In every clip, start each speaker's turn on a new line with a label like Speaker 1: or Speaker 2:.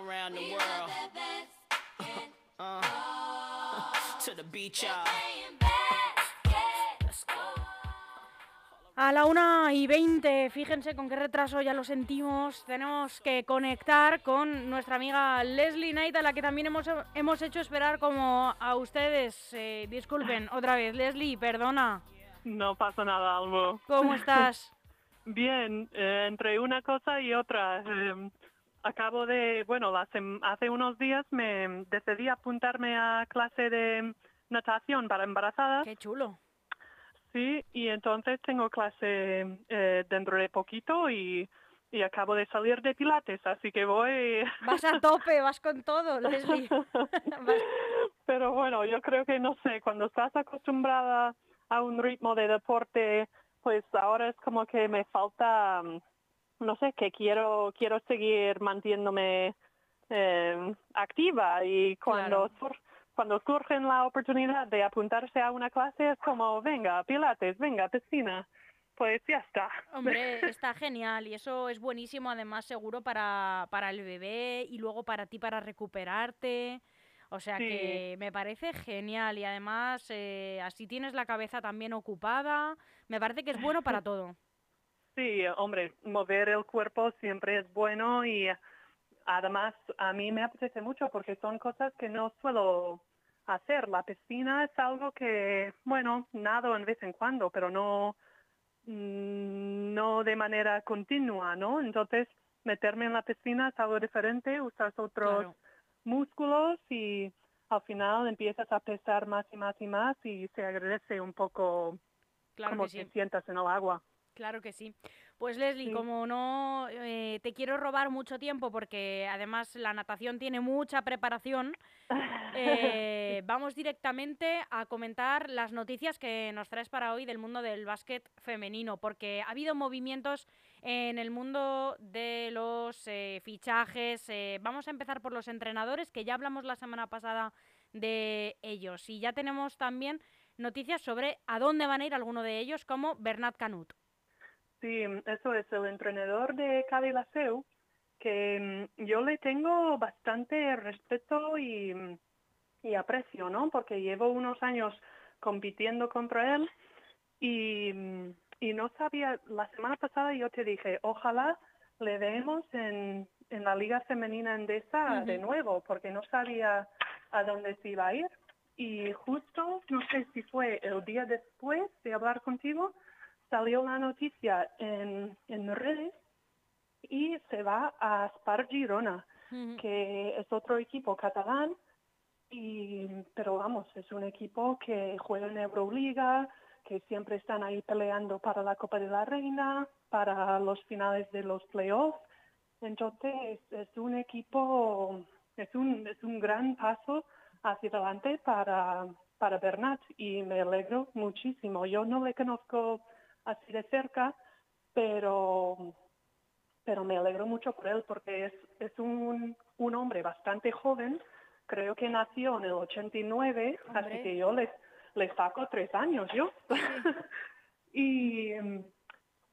Speaker 1: around the world. Uh, to the beach, y'all. Let's go.
Speaker 2: A la una y 20, fíjense con qué retraso ya lo sentimos. Tenemos que conectar con nuestra amiga Leslie Knight, a la que también hemos, hemos hecho esperar como a ustedes. Eh, disculpen, otra vez. Leslie, perdona.
Speaker 3: No pasa nada, Almo.
Speaker 2: ¿Cómo estás?
Speaker 3: Bien, eh, entre una cosa y otra. eh, acabo de, bueno, sem- hace unos días me decidí apuntarme a clase de natación para embarazadas.
Speaker 2: Qué chulo.
Speaker 3: Sí, y entonces tengo clase eh, dentro de poquito y, y acabo de salir de pilates, así que voy...
Speaker 2: Vas a tope, vas con todo, Leslie.
Speaker 3: Pero bueno, yo creo que no sé, cuando estás acostumbrada a un ritmo de deporte, pues ahora es como que me falta, no sé, que quiero quiero seguir manteniéndome eh, activa y cuando
Speaker 2: Claro.
Speaker 3: sur- cuando surge la oportunidad de apuntarse a una clase es como, venga, pilates, venga, piscina, pues ya está.
Speaker 2: Hombre, está genial y eso es buenísimo además seguro para, para el bebé y luego para ti para recuperarte. O sea
Speaker 3: Sí.
Speaker 2: que me parece genial y además eh, así tienes la cabeza también ocupada. Me parece que es bueno para todo.
Speaker 3: Sí, hombre, mover el cuerpo siempre es bueno y además a mí me apetece mucho porque son cosas que no suelo hacer. La piscina es algo que, bueno, nado en vez en cuando, pero no, mm, no de manera continua, ¿no? Entonces, meterme en la piscina es algo diferente, usas otros
Speaker 2: Claro.
Speaker 3: músculos y al final empiezas a pesar más y más y más y se agradece un poco
Speaker 2: Claro sí.
Speaker 3: te sientas en el agua.
Speaker 2: Claro que sí. Pues Leslie,
Speaker 3: Sí.
Speaker 2: como no eh, te quiero robar mucho tiempo porque además la natación tiene mucha preparación, eh, vamos directamente a comentar las noticias que nos traes para hoy del mundo del básquet femenino, porque ha habido movimientos en el mundo de los eh, fichajes. vamos a empezar por los entrenadores, que ya hablamos la semana pasada de ellos. Y ya tenemos también noticias sobre a dónde van a ir algunos de ellos, como Bernat Canut.
Speaker 3: Sí, eso es el entrenador de Cali Laseu, que mm, yo le tengo bastante respeto y, mm, y aprecio, ¿no? Porque llevo unos años compitiendo contra él y, mm, y no sabía, la semana pasada yo te dije, ojalá le veamos en, en la Liga Femenina Endesa de nuevo, porque no sabía a dónde se iba a ir. Y justo, no sé si fue el día después de hablar contigo, salió la noticia en, en redes y se va a Spar Girona, que es otro equipo catalán, y, pero vamos, es un equipo que juega en Euroliga, que siempre están ahí peleando para la Copa de la Reina, para los finales de los playoffs. Entonces es un equipo, es un, es un gran paso hacia adelante para, para Bernat y me alegro muchísimo. Yo no le conozco así de cerca, pero, pero me alegro mucho por él porque es, es un, un hombre bastante joven, creo que nació en el 89,
Speaker 2: Hombre.
Speaker 3: así que yo le, le saco tres años yo. y,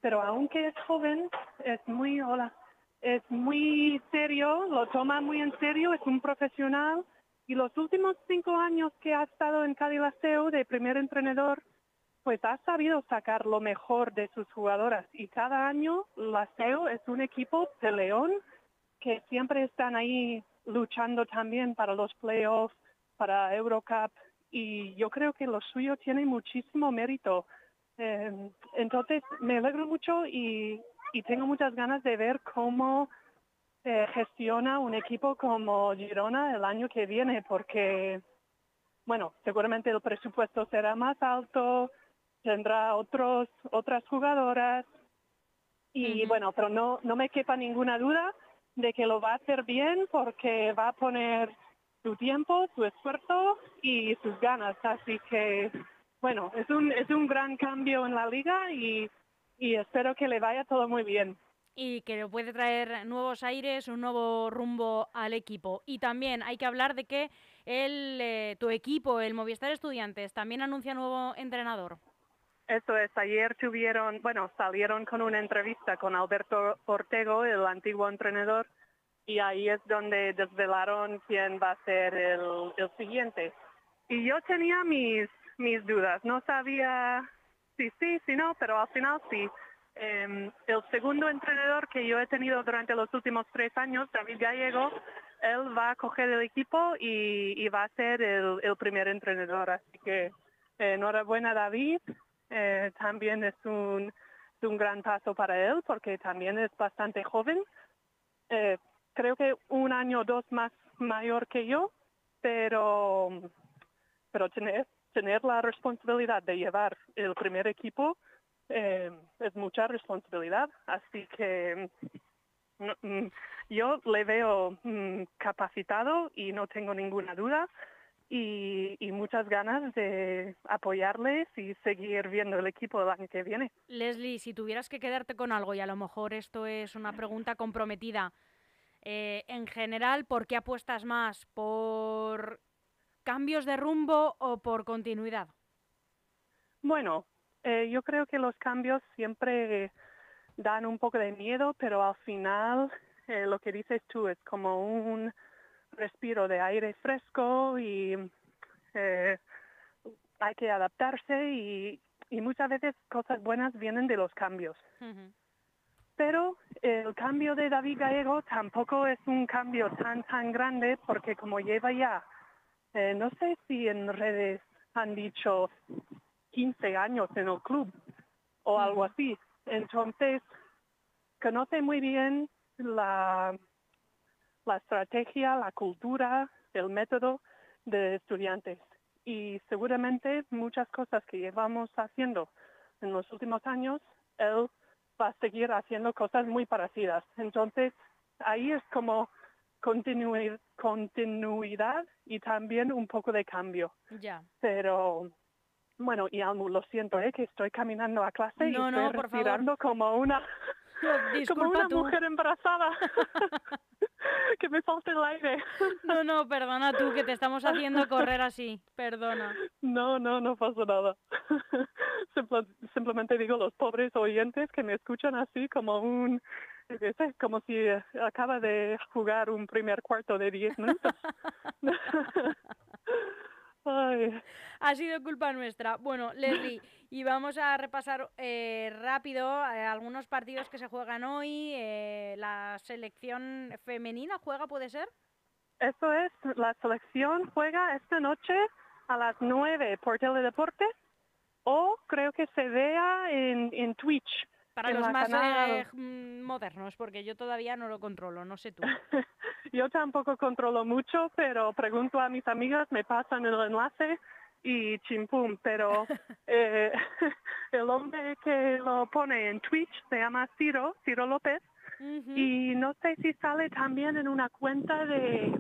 Speaker 3: pero aunque es joven, es muy, hola, es muy serio, lo toma muy en serio, es un profesional y los últimos cinco años que ha estado en Cali Laseu de primer entrenador, pues ha sabido sacar lo mejor de sus jugadoras y cada año Laseu es un equipo de León que siempre están ahí luchando también para los playoffs, para Eurocup y yo creo que lo suyo tiene muchísimo mérito. Eh, entonces me alegro mucho y, y tengo muchas ganas de ver cómo eh, gestiona un equipo como Girona el año que viene porque bueno, seguramente el presupuesto será más alto, tendrá otros otras jugadoras y bueno, pero no no me quepa ninguna duda de que lo va a hacer bien porque va a poner su tiempo, su esfuerzo y sus ganas, así que bueno, es un es un gran cambio en la liga y y espero que le vaya todo muy bien.
Speaker 2: y que puede traer nuevos aires, un nuevo rumbo al equipo. Y también hay que hablar de que el, eh, tu equipo, el Movistar Estudiantes, también anuncia nuevo entrenador.
Speaker 3: Eso es, ayer tuvieron, bueno, salieron con una entrevista con Alberto Ortego, el antiguo entrenador y ahí es donde desvelaron quién va a ser el, siguiente. Y yo tenía mis, mis dudas, no sabía si sí, si no, pero al final sí. Em, el segundo entrenador que yo he tenido durante los últimos tres años, David Gallego, él va a coger el equipo y, va a ser el, primer entrenador. Así que enhorabuena David. Eh, también es un, un gran paso para él porque también es bastante joven. Eh, creo que un año o dos más mayor que yo, pero, pero tener, tener la responsabilidad de llevar el primer equipo eh, es mucha responsabilidad. Así que no, mm, yo le veo mm, capacitado y no tengo ninguna duda y, y muchas ganas de apoyarles y seguir viendo el equipo el año que viene.
Speaker 2: Leslie, si tuvieras que quedarte con algo, y a lo mejor esto es una pregunta comprometida, eh, en general, ¿por qué apuestas más? ¿Por cambios de rumbo o por continuidad?
Speaker 3: Bueno, eh, yo creo que los cambios siempre dan un poco de miedo, pero al final eh, lo que dices tú es como un respiro de aire fresco y eh, hay que adaptarse y, y muchas veces cosas buenas vienen de los cambios. Pero el cambio de David Gallego tampoco es un cambio tan, tan grande porque como lleva ya, eh, no sé si en redes han dicho 15 años en el club o algo así. Entonces, conoce muy bien la, la estrategia, la cultura, el método de estudiantes. Y seguramente muchas cosas que llevamos haciendo en los últimos años, él va a seguir haciendo cosas muy parecidas. Entonces, ahí es como continui- continuidad y también un poco de cambio.
Speaker 2: Ya.
Speaker 3: Pero, bueno, y Almu, lo siento, ¿eh? que estoy caminando a clase y
Speaker 2: No,
Speaker 3: estoy
Speaker 2: no,
Speaker 3: respirando como una, como una
Speaker 2: tú.
Speaker 3: mujer embarazada. que me falta el aire.
Speaker 2: No, no, perdona tú, que te estamos haciendo correr así. Perdona.
Speaker 3: No, no, no pasa nada. Simple- simplemente digo los pobres oyentes que me escuchan así como un, sé, como si eh, acaba de jugar un primer cuarto de 10 minutos. Ay,
Speaker 2: Ha sido culpa nuestra. Bueno, Leslie, y vamos a repasar eh, rápido eh, algunos partidos que se juegan hoy. eh, la selección femenina juega, ¿puede ser?
Speaker 3: eso es, la selección juega esta noche a las 9 por Teledeporte o creo que se vea en, en Twitch.
Speaker 2: Para
Speaker 3: En
Speaker 2: los más
Speaker 3: canal.
Speaker 2: eh, modernos, porque yo todavía no lo controlo, no sé tú.
Speaker 3: Yo tampoco controlo mucho, pero pregunto a mis amigas, me pasan el enlace y chimpum, pero eh, el hombre que lo pone en Twitch se llama Ciro, Ciro López, y no sé si sale también en una cuenta de,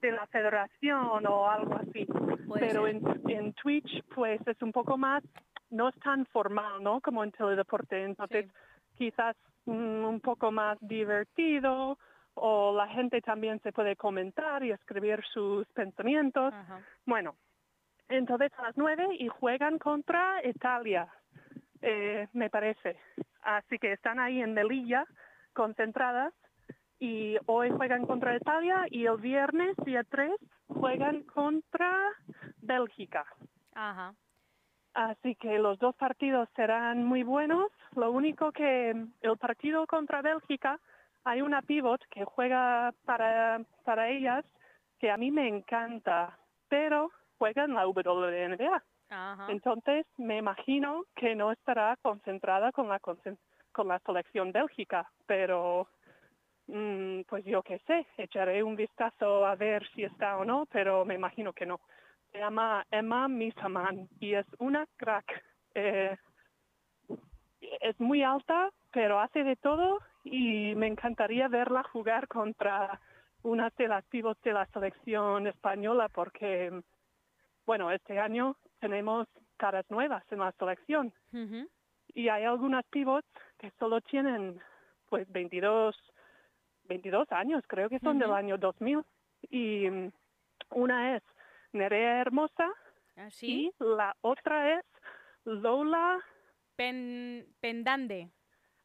Speaker 3: de la federación o algo así,
Speaker 2: Puede
Speaker 3: pero en, en Twitch pues es un poco más, no es tan formal, ¿no? Como en Teledeporte, entonces
Speaker 2: Sí.
Speaker 3: quizás mm, un poco más divertido o la gente también se puede comentar y escribir sus pensamientos.
Speaker 2: Ajá.
Speaker 3: Bueno, entonces a las nueve y juegan contra Italia, eh, me parece. Así que están ahí en Melilla, concentradas, y hoy juegan contra Italia y el viernes, día 3, juegan contra Bélgica.
Speaker 2: Ajá.
Speaker 3: Así que los dos partidos serán muy buenos. Lo único que el partido contra Bélgica, hay una pivot que juega para, para ellas que a mí me encanta, pero juega en la WNBA.
Speaker 2: Ajá.
Speaker 3: Entonces me imagino que no estará concentrada con la, con la selección Bélgica, pero mm, pues yo qué sé, echaré un vistazo a ver si está o no, pero me imagino que no. Se llama Emma Misaman y es una crack. Eh, es muy alta, pero hace de todo y me encantaría verla jugar contra una de las pivots de la selección española porque, bueno, este año tenemos caras nuevas en la selección. Y hay algunas pivots que solo tienen pues 22, 22 años, creo que son del año 2000 y mm, una es Nerea Hermosa
Speaker 2: ¿Así?
Speaker 3: y la otra es Lola,
Speaker 2: Pen- pendande.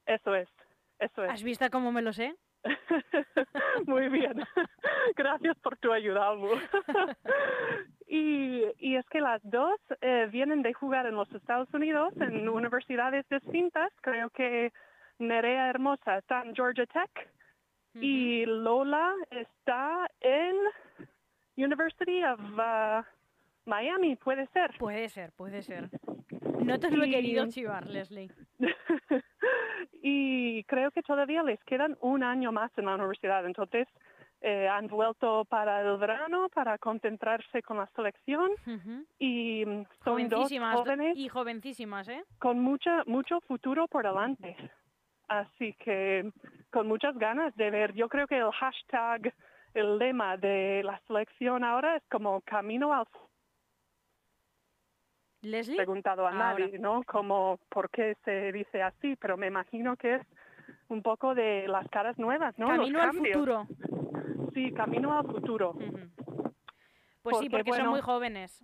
Speaker 3: eso es, eso es.
Speaker 2: ¿Has visto cómo me lo sé?
Speaker 3: Muy bien. Gracias por tu ayuda, Almu. y, y es que las dos eh, vienen de jugar en los Estados Unidos en universidades distintas. Creo que Nerea Hermosa está en Georgia Tech y Lola está en University of uh, Miami, puede ser.
Speaker 2: Puede ser, puede ser. No te lo he querido chivar, Leslie.
Speaker 3: Y creo que todavía les quedan un año más en la universidad. Entonces, eh, han vuelto para el verano para concentrarse con la selección y mm, son dos jóvenes
Speaker 2: y jovencísimas, ¿eh?
Speaker 3: con mucha, mucho futuro por delante. Así que con muchas ganas de ver. Yo creo que el hashtag, el lema de la selección ahora es como camino al
Speaker 2: Leslie,
Speaker 3: preguntado a
Speaker 2: Ahora.
Speaker 3: nadie, ¿no? Como por qué se dice así, pero me imagino que es un poco de las caras nuevas, ¿no? Los
Speaker 2: camino al
Speaker 3: cambios.
Speaker 2: futuro.
Speaker 3: Sí, camino al futuro.
Speaker 2: Ujú. Pues sí,
Speaker 3: Porque,
Speaker 2: porque son
Speaker 3: bueno,
Speaker 2: muy jóvenes.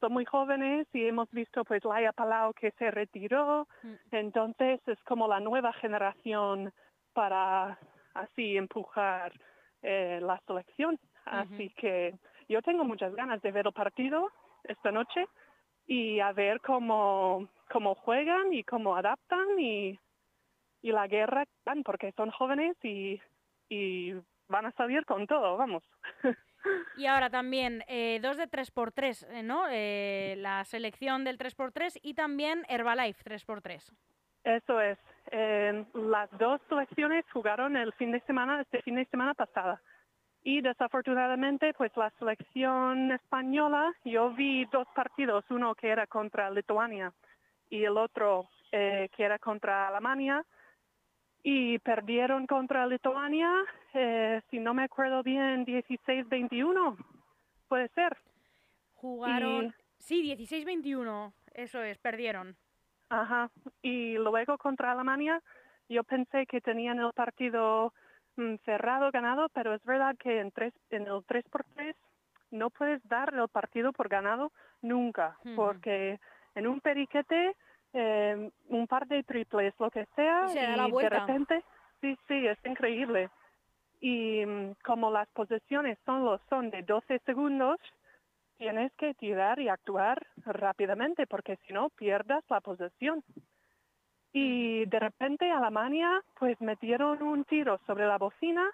Speaker 3: Son muy jóvenes y hemos visto pues Laia Palau que se retiró,
Speaker 2: Mm.
Speaker 3: entonces es como la nueva generación para así empujar eh, la selección. Así que yo tengo muchas ganas de ver el partido esta noche y a ver cómo, cómo juegan y cómo adaptan y, y la guerra dan, porque son jóvenes y, y van a salir con todo, vamos.
Speaker 2: Y ahora también eh, dos de 3x3, eh, ¿no? Eh, la selección del 3x3 y también Herbalife 3x3.
Speaker 3: Eso es. Eh, las dos selecciones jugaron el fin de semana, este fin de semana pasada. Y desafortunadamente, pues la selección española, yo vi dos partidos, uno que era contra Lituania y el otro eh, que era contra Alemania. Y perdieron contra Lituania, eh, si no me acuerdo bien, 16-21. Puede ser.
Speaker 2: Jugaron...
Speaker 3: Y-
Speaker 2: Sí, 16-21, eso es, perdieron.
Speaker 3: Ajá. Y luego contra Alemania, yo pensé que tenían el partido cerrado, ganado, pero es verdad que en, tres, en el 3x3 no puedes dar el partido por ganado nunca, porque en un periquete, eh, un par de triples, lo que sea,
Speaker 2: Y se
Speaker 3: de repente, sí, sí, es increíble. Y mm, como las posiciones solo son de 12 segundos, tienes que tirar y actuar rápidamente porque si no pierdas la posesión. Y de repente Alemania pues metieron un tiro sobre la bocina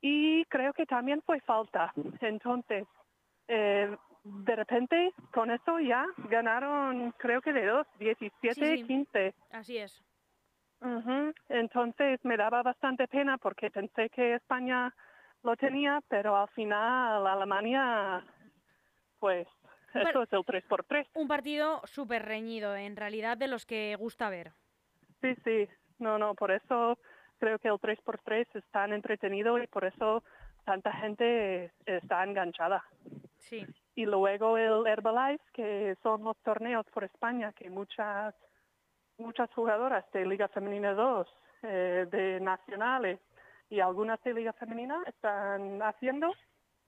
Speaker 3: y creo que también fue falta. Entonces, eh, de repente con eso ya ganaron creo que de dos, 17,
Speaker 2: Sí, sí.
Speaker 3: 15.
Speaker 2: Así es.
Speaker 3: Ujú. Entonces me daba bastante pena porque pensé que España lo tenía, pero al final Alemania, pues eso es el 3x3.
Speaker 2: Un partido súper reñido, en realidad de los que gusta ver.
Speaker 3: Sí, sí, no, no, por eso creo que el 3x3 es tan entretenido y por eso tanta gente está enganchada.
Speaker 2: Sí.
Speaker 3: Y luego el Herbalife, que son los torneos por España, que muchas muchas jugadoras de Liga Femenina 2, eh, de nacionales y algunas de Liga Femenina están haciendo.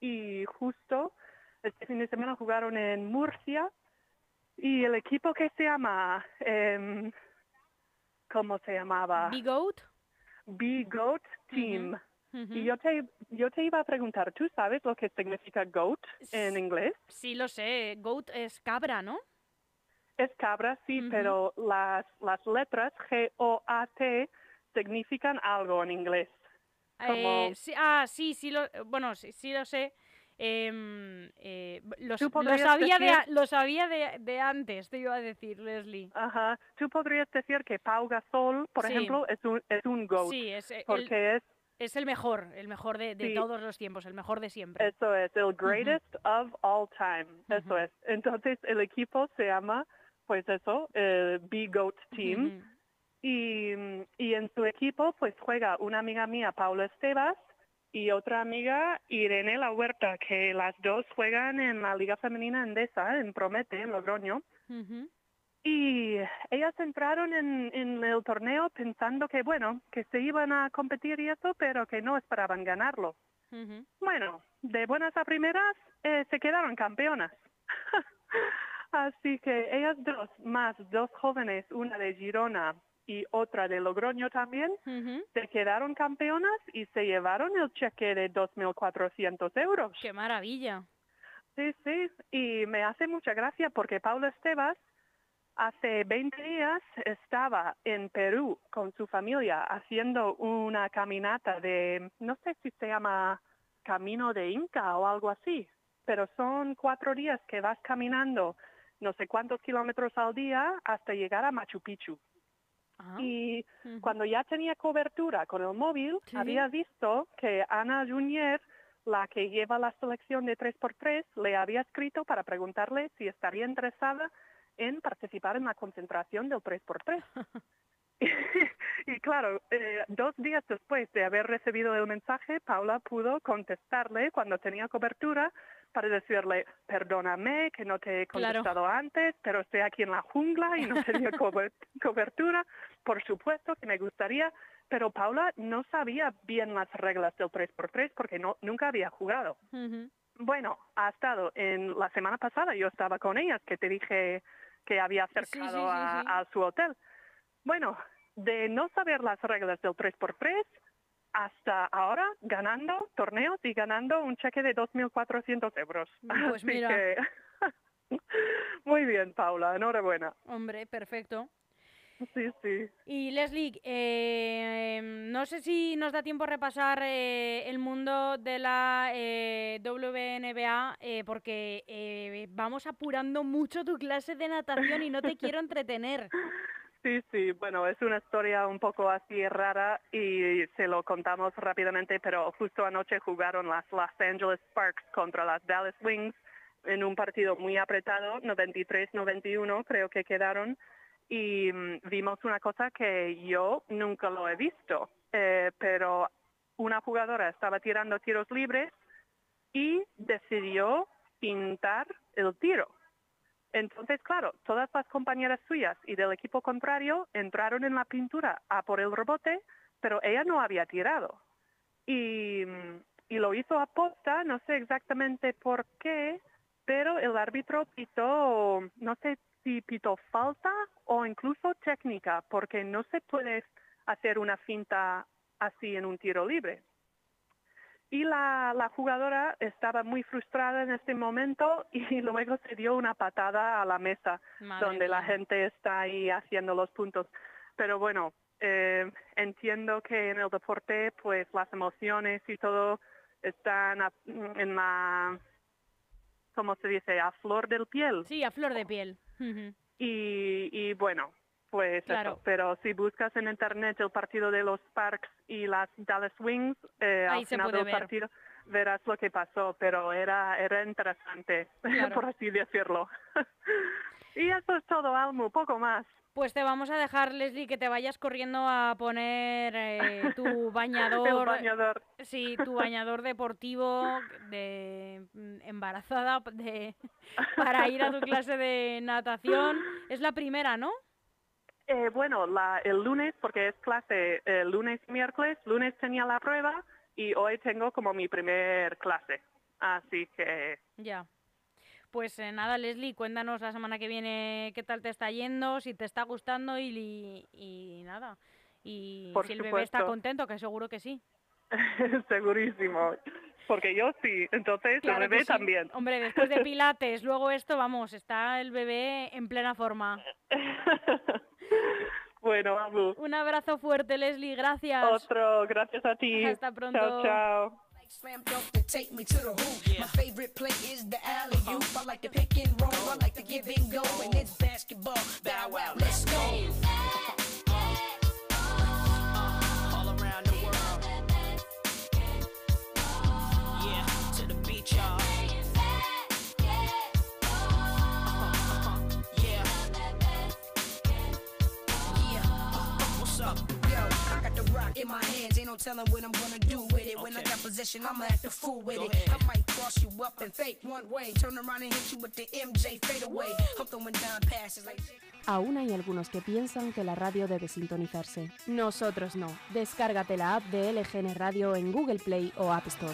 Speaker 3: Y justo este fin de semana jugaron en Murcia y el equipo que se llama, em, ¿cómo se llamaba?
Speaker 2: Big Goat.
Speaker 3: Be Goat Team. Y yo te, yo te iba a preguntar, ¿tú sabes lo que significa goat en inglés?
Speaker 2: Sí, lo sé. Goat es cabra, ¿no?
Speaker 3: Es cabra, sí, pero las, las letras G-O-A-T significan algo en inglés.
Speaker 2: Eh,
Speaker 3: Como-
Speaker 2: sí, ah, sí, sí, lo, bueno, sí, sí lo sé. Em, eh, b- lo,
Speaker 3: Tú
Speaker 2: s- lo sabía, de,
Speaker 3: decir-
Speaker 2: a- lo sabía de, de antes, te iba a decir, Leslie.
Speaker 3: Ajá. Tú podrías decir que Pau Gasol, por
Speaker 2: Sí.
Speaker 3: ejemplo, es un, es un goat,
Speaker 2: Sí, es eh, el,
Speaker 3: porque es,
Speaker 2: es el mejor, el mejor de, de
Speaker 3: Sí.
Speaker 2: todos los tiempos, el mejor de siempre.
Speaker 3: eso es, el greatest of all time. Eso
Speaker 2: Ujú.
Speaker 3: es. Entonces, el equipo se llama, pues eso, el Be Goat Team.
Speaker 2: Ujú.
Speaker 3: Y, mm, y en su equipo pues juega una amiga mía, Paula Estebas, y otra amiga, Irene La Huerta, que las dos juegan en la Liga Femenina Endesa, en Promete, en Logroño. Y ellas entraron en, en el torneo pensando que, bueno, que se iban a competir y eso, pero que no esperaban ganarlo. Bueno, de buenas a primeras eh, se quedaron campeonas. Así que ellas dos, más dos jóvenes, una de Girona y otra de Logroño también,
Speaker 2: Ujú.
Speaker 3: se quedaron campeonas y se llevaron el cheque de 2.400 euros.
Speaker 2: ¡Qué maravilla!
Speaker 3: Sí, sí, y me hace mucha gracia porque Paula Estebas hace 20 días estaba en Perú con su familia haciendo una caminata de, no sé si se llama Camino de Inca o algo así, pero son cuatro días que vas caminando no sé cuántos kilómetros al día hasta llegar a Machu Picchu.
Speaker 2: Ah,
Speaker 3: Y cuando ya tenía cobertura con el móvil,
Speaker 2: Sí.
Speaker 3: había visto que Ana Junier, la que lleva la selección de 3x3, le había escrito para preguntarle si estaría interesada en participar en la concentración del 3x3. y claro, eh, dos días después de haber recibido el mensaje, Paula pudo contestarle cuando tenía cobertura para decirle, perdóname que no te he
Speaker 2: Claro.
Speaker 3: contestado antes, pero estoy aquí en la jungla y no tenía cobe- cobertura. Por supuesto que me gustaría, pero Paula no sabía bien las reglas del 3x3 porque no, nunca había jugado. Bueno, ha estado en la semana pasada, yo estaba con ellas, que te dije que había acercado
Speaker 2: sí, sí,
Speaker 3: a,
Speaker 2: sí.
Speaker 3: a su hotel. Bueno, de no saber las reglas del 3x3 hasta ahora ganando torneos y ganando un cheque de 2.400 euros.
Speaker 2: Pues
Speaker 3: Así
Speaker 2: mira.
Speaker 3: que, muy bien, Paula, enhorabuena.
Speaker 2: Hombre, perfecto.
Speaker 3: Sí, sí.
Speaker 2: Y Leslie, eh, no sé si nos da tiempo a repasar eh, el mundo de la eh, WNBA, eh, porque eh, vamos apurando mucho tu clase de natación y no te quiero entretener.
Speaker 3: Sí, sí, bueno, es una historia un poco así rara y se lo contamos rápidamente, pero justo anoche jugaron las Los Angeles Sparks contra las Dallas Wings en un partido muy apretado, 93-91 creo que quedaron, y mm, vimos una cosa que yo nunca lo he visto, eh, pero una jugadora estaba tirando tiros libres y decidió pintar el tiro. Entonces, claro, todas las compañeras suyas y del equipo contrario entraron en la pintura a por el rebote, pero ella no había tirado. Y, lo hizo a posta, no sé exactamente por qué, pero el árbitro pitó, no sé si pitó falta o incluso técnica, porque no se puede hacer una finta así en un tiro libre. Y la, la jugadora estaba muy frustrada en este momento y luego se dio una patada a la mesa
Speaker 2: Madre
Speaker 3: donde la gente está ahí haciendo los puntos. Pero bueno, eh, entiendo que en el deporte pues las emociones y todo están a- en la, ¿cómo se dice?, a flor del piel.
Speaker 2: Sí, a flor de piel.
Speaker 3: Y, y bueno, pues
Speaker 2: Claro.
Speaker 3: eso. Pero si buscas en internet el partido de los Sparks y las Dallas Wings, eh,
Speaker 2: Ahí
Speaker 3: al
Speaker 2: se
Speaker 3: final
Speaker 2: puede
Speaker 3: del
Speaker 2: ver.
Speaker 3: partido verás lo que pasó, pero era, era interesante,
Speaker 2: Claro.
Speaker 3: por así decirlo. y eso es todo, Almu, poco más.
Speaker 2: Pues te vamos a dejar, Leslie, que te vayas corriendo a poner eh, tu
Speaker 3: El
Speaker 2: bañador.
Speaker 3: bañador.
Speaker 2: Sí, tu bañador deportivo de mm, embarazada de, para ir a tu clase de natación. Es la primera, ¿no?
Speaker 3: Eh, bueno, la, el lunes, porque es clase el lunes y miércoles, lunes tenía la prueba y hoy tengo como mi primer clase. Así que
Speaker 2: Ya. Pues eh, nada, Leslie, cuéntanos la semana que viene qué tal te está yendo, si te está gustando y, y- y nada. Y
Speaker 3: Por
Speaker 2: si el bebé está
Speaker 3: supuesto.
Speaker 2: contento, que seguro que sí.
Speaker 3: segurísimo. Porque yo sí, entonces
Speaker 2: Claro
Speaker 3: el bebé
Speaker 2: sí.
Speaker 3: también.
Speaker 2: Hombre, después de pilates, luego esto, vamos, está el bebé en plena forma.
Speaker 3: bueno, Abu,
Speaker 2: Un abrazo fuerte, Leslie, gracias.
Speaker 3: otro, gracias a ti.
Speaker 2: Hasta pronto.
Speaker 3: Chao, chao.
Speaker 4: Slam dunk to take me to the hoop. My favorite play is the alley oop. I like to pick and roll. I like to give and go. And it's basketball. Bow wow, let's go. Telling what I'm gonna do with it. When I got possession, I'ma act a fool with
Speaker 1: Go
Speaker 4: it.
Speaker 1: ahead.
Speaker 4: I might cross you up and fake one way. Turn around and hit you with the MJ fade away. I'm throwing down passes like.
Speaker 5: Aún hay algunos que piensan que la radio debe sintonizarse. Nosotros no. Descárgate la app de LGN Radio en Google Play o App Store.